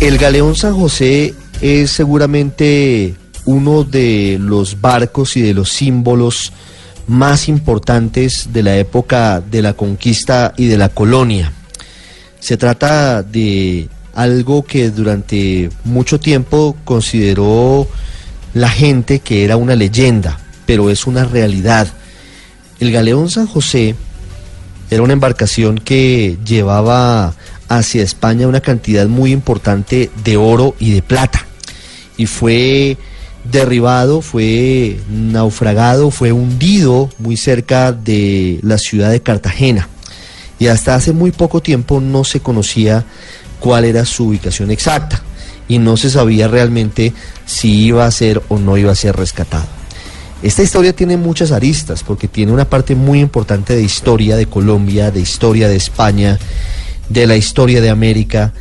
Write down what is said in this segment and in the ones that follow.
El galeón San José es seguramente uno de los barcos y de los símbolos más importantes de la época de la conquista y de la colonia. Se trata de algo que durante mucho tiempo consideró la gente que era una leyenda, pero es una realidad. El galeón San José era una embarcación que llevaba hacia España una cantidad muy importante de oro y de plata. Y fue derribado, fue naufragado, fue hundido muy cerca de la ciudad de Cartagena. Y hasta hace muy poco tiempo no se conocía cuál era su ubicación exacta y no se sabía realmente si iba a ser o no iba a ser rescatado. Esta historia tiene muchas aristas porque tiene una parte muy importante de historia de Colombia, de historia de España de la historia de América,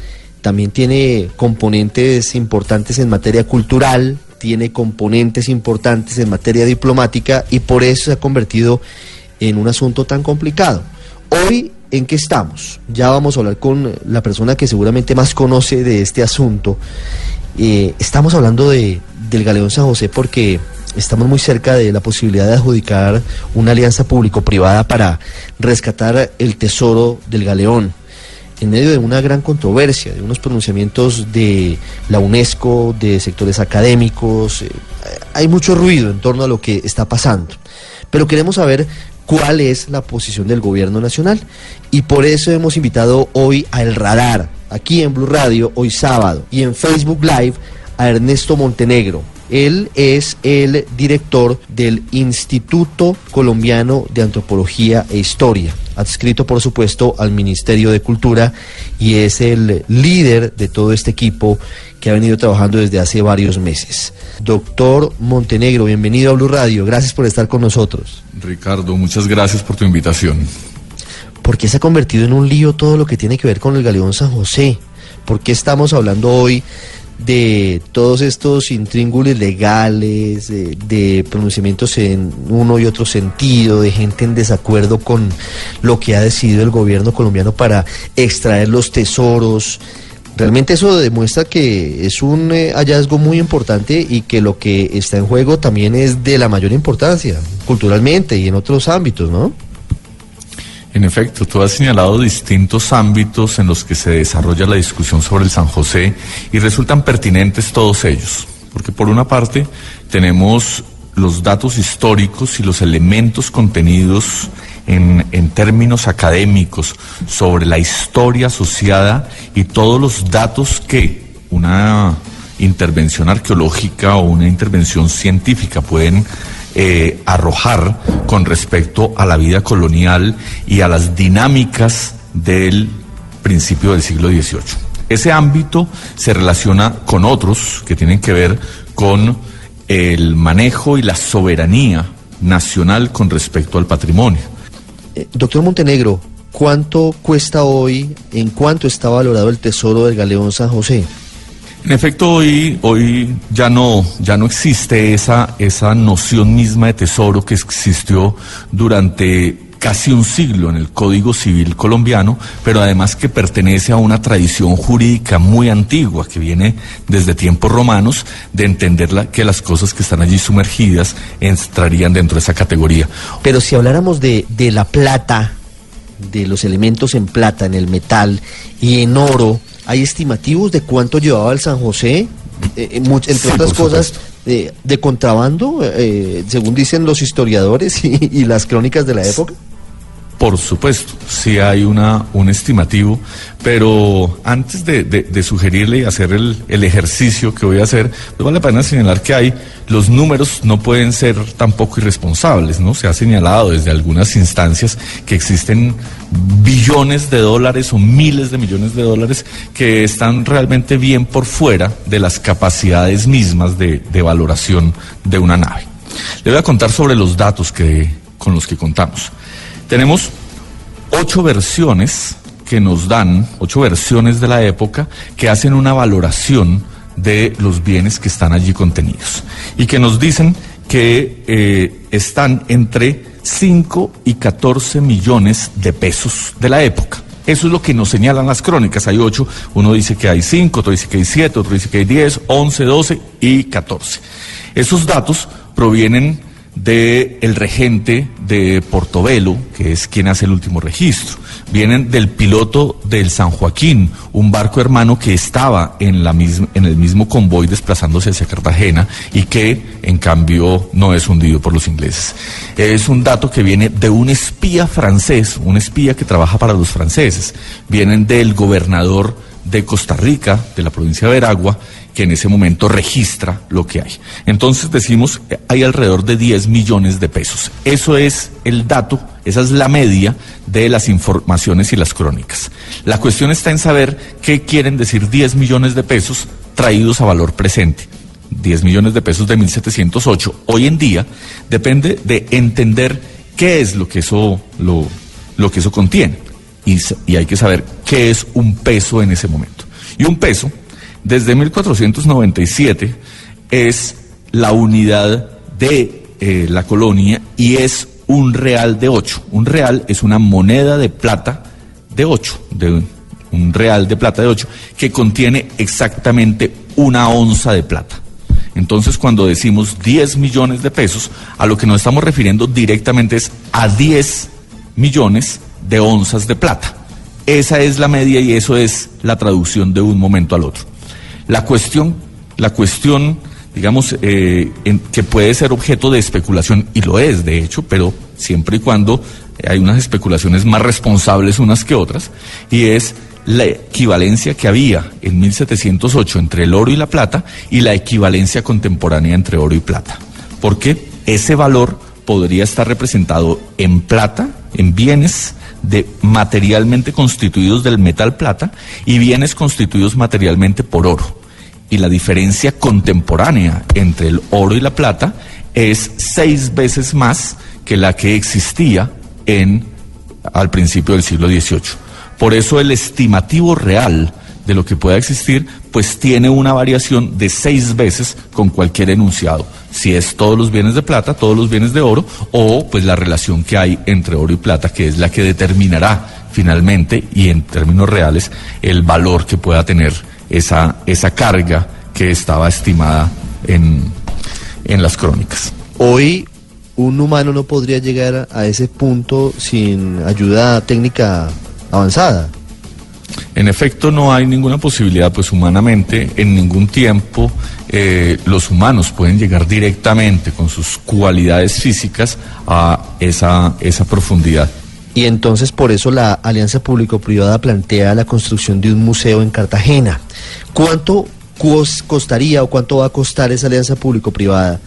también tiene componentes importantes en materia cultural, tiene componentes importantes en materia diplomática y por eso se ha convertido en un asunto tan complicado. Hoy, ¿en qué estamos? Ya vamos a hablar con la persona que seguramente más conoce de este asunto. Eh, estamos hablando de, del Galeón San José porque estamos muy cerca de la posibilidad de adjudicar una alianza público-privada para rescatar el tesoro del Galeón en medio de una gran controversia, de unos pronunciamientos de la UNESCO, de sectores académicos. Eh, hay mucho ruido en torno a lo que está pasando. Pero queremos saber cuál es la posición del gobierno nacional. Y por eso hemos invitado hoy a El Radar, aquí en Blue Radio, hoy sábado, y en Facebook Live, a Ernesto Montenegro. Él es el director del Instituto Colombiano de Antropología e Historia adscrito por supuesto al Ministerio de Cultura y es el líder de todo este equipo que ha venido trabajando desde hace varios meses. Doctor Montenegro, bienvenido a Blue Radio, gracias por estar con nosotros. Ricardo, muchas gracias por tu invitación. ¿Por qué se ha convertido en un lío todo lo que tiene que ver con el Galeón San José? ¿Por qué estamos hablando hoy de todos estos intríngules legales, de, pronunciamientos en uno y otro sentido, de gente en desacuerdo con lo que ha decidido el gobierno colombiano para extraer los tesoros. Realmente eso demuestra que es un eh, hallazgo muy importante y que lo que está en juego también es de la mayor importancia, culturalmente y en otros ámbitos, ¿no? En efecto, tú has señalado distintos ámbitos en los que se desarrolla la discusión sobre el San José y resultan pertinentes todos ellos, porque por una parte tenemos los datos históricos y los elementos contenidos en, en, términos académicos sobre la historia asociada y todos los datos que una intervención arqueológica o una intervención científica pueden eh, arrojar con respecto a la vida colonial y a las dinámicas del principio del siglo XVIII. Ese ámbito se relaciona con otros que tienen que ver con el manejo y la soberanía nacional con respecto al patrimonio. Eh, doctor Montenegro, ¿cuánto cuesta hoy, en cuánto está valorado el tesoro del galeón San José? En efecto, hoy, hoy ya no, ya no existe esa, esa noción misma de tesoro que existió durante casi un siglo en el Código Civil colombiano, pero además que pertenece a una tradición jurídica muy antigua que viene desde tiempos romanos de entender que las cosas que están allí sumergidas entrarían dentro de esa categoría. Pero si habláramos de, de la plata, de los elementos en plata, en el metal y en oro, ¿Hay estimativos de cuánto llevaba el San José? Eh, eh, entre otras cosas, de, contrabando, eh, según dicen los historiadores y, las crónicas de la época. Por supuesto, sí hay una, un estimativo, pero antes de, sugerirle y hacer el, ejercicio que voy a hacer, pues vale la pena señalar que hay, los números no pueden ser tampoco irresponsables, ¿no? Se ha señalado desde algunas instancias que existen billones de dólares o miles de millones de dólares que están realmente bien por fuera de las capacidades mismas de, de valoración de una nave. Le voy a contar sobre los datos que, con los que contamos. Tenemos ocho versiones que nos dan, ocho versiones de la época, que hacen una valoración de los bienes que están allí contenidos y que nos dicen que eh, están entre 5 y 14 millones de pesos de la época. Eso es lo que nos señalan las crónicas. Hay ocho, uno dice que hay cinco, otro dice que hay siete, otro dice que hay diez, once, doce y catorce. Esos datos provienen del el regente de Portobelo, que es quien hace el último registro. Vienen del piloto del San Joaquín, un barco hermano que estaba en, la misma, en el mismo convoy desplazándose hacia Cartagena y que, en cambio, no es hundido por los ingleses. Es un dato que viene de un espía francés, un espía que trabaja para los franceses. Vienen del gobernador de Costa Rica, de la provincia de Veragua, que en ese momento registra lo que hay. Entonces decimos, hay alrededor de 10 millones de pesos. Eso es el dato, esa es la media de las informaciones y las crónicas. La cuestión está en saber qué quieren decir 10 millones de pesos traídos a valor presente. 10 millones de pesos de 1708. Hoy en día depende de entender qué es lo que eso, lo, lo que eso contiene. Y, hay que saber qué es un peso en ese momento. Y un peso desde 1497 es la unidad de eh, la colonia y es un real de ocho. Un real es una moneda de plata de ocho, de un real de plata de ocho, que contiene exactamente una onza de plata. Entonces, cuando decimos 10 millones de pesos, a lo que nos estamos refiriendo directamente es a 10 millones de onzas de plata. Esa es la media y eso es la traducción de un momento al otro. La cuestión, la cuestión, digamos, eh, que puede ser objeto de especulación, y lo es, de hecho, pero siempre y cuando hay unas especulaciones más responsables unas que otras, y es la equivalencia que había en 1708 entre el oro y la plata y la equivalencia contemporánea entre oro y plata. Porque ese valor podría estar representado en plata, en bienes de materialmente constituidos del metal plata y bienes constituidos materialmente por oro y la diferencia contemporánea entre el oro y la plata es seis veces más que la que existía en al principio del siglo XVIII. Por eso el estimativo real de lo que pueda existir, pues tiene una variación de seis veces con cualquier enunciado. Si es todos los bienes de plata, todos los bienes de oro, o pues la relación que hay entre oro y plata, que es la que determinará finalmente y en términos reales el valor que pueda tener esa, esa carga que estaba estimada en, en las crónicas. Hoy un humano no podría llegar a ese punto sin ayuda técnica avanzada. En efecto, no hay ninguna posibilidad, pues humanamente, en ningún tiempo, eh, los humanos pueden llegar directamente con sus cualidades físicas a esa, esa profundidad. Y entonces por eso la Alianza Público-Privada plantea la construcción de un museo en Cartagena. ¿Cuánto costaría o cuánto va a costar esa alianza público-privada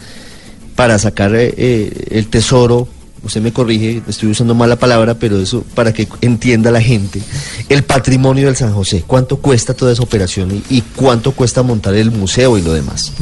para sacar eh, eh, el tesoro? Usted me corrige, estoy usando mal la palabra, pero eso para que entienda la gente. El patrimonio del San José, ¿cuánto cuesta toda esa operación y cuánto cuesta montar el museo y lo demás?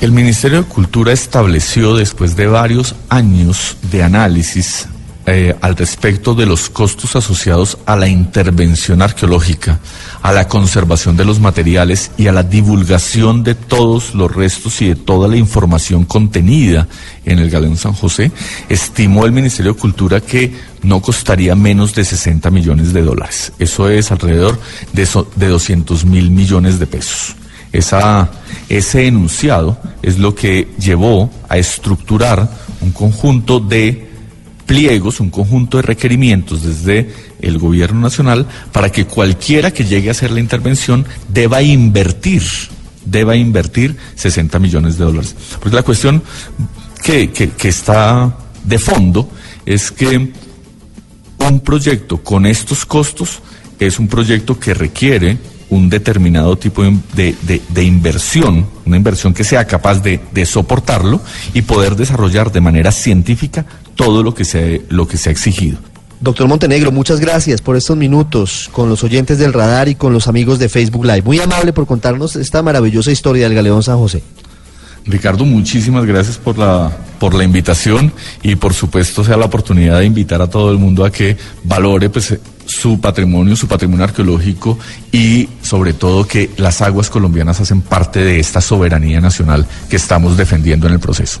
El Ministerio de Cultura estableció después de varios años de análisis eh, al respecto de los costos asociados a la intervención arqueológica, a la conservación de los materiales y a la divulgación de todos los restos y de toda la información contenida en el Galeón San José, estimó el Ministerio de Cultura que no costaría menos de 60 millones de dólares. Eso es alrededor de, de 200 mil millones de pesos. Esa, ese enunciado es lo que llevó a estructurar un conjunto de pliegos, un conjunto de requerimientos desde el gobierno nacional para que cualquiera que llegue a hacer la intervención deba invertir, deba invertir 60 millones de dólares. Porque la cuestión que, que está de fondo es que un proyecto con estos costos es un proyecto que requiere un determinado tipo de, de, inversión, una inversión que sea capaz de, de, soportarlo y poder desarrollar de manera científica todo lo que se, lo que se ha exigido. Doctor Montenegro, muchas gracias por estos minutos con los oyentes del radar y con los amigos de Facebook Live. Muy amable por contarnos esta maravillosa historia del Galeón San José. Ricardo, muchísimas gracias por la, por la invitación y por supuesto sea la oportunidad de invitar a todo el mundo a que valore pues, su patrimonio, su patrimonio arqueológico y sobre todo que las aguas colombianas hacen parte de esta soberanía nacional que estamos defendiendo en el proceso.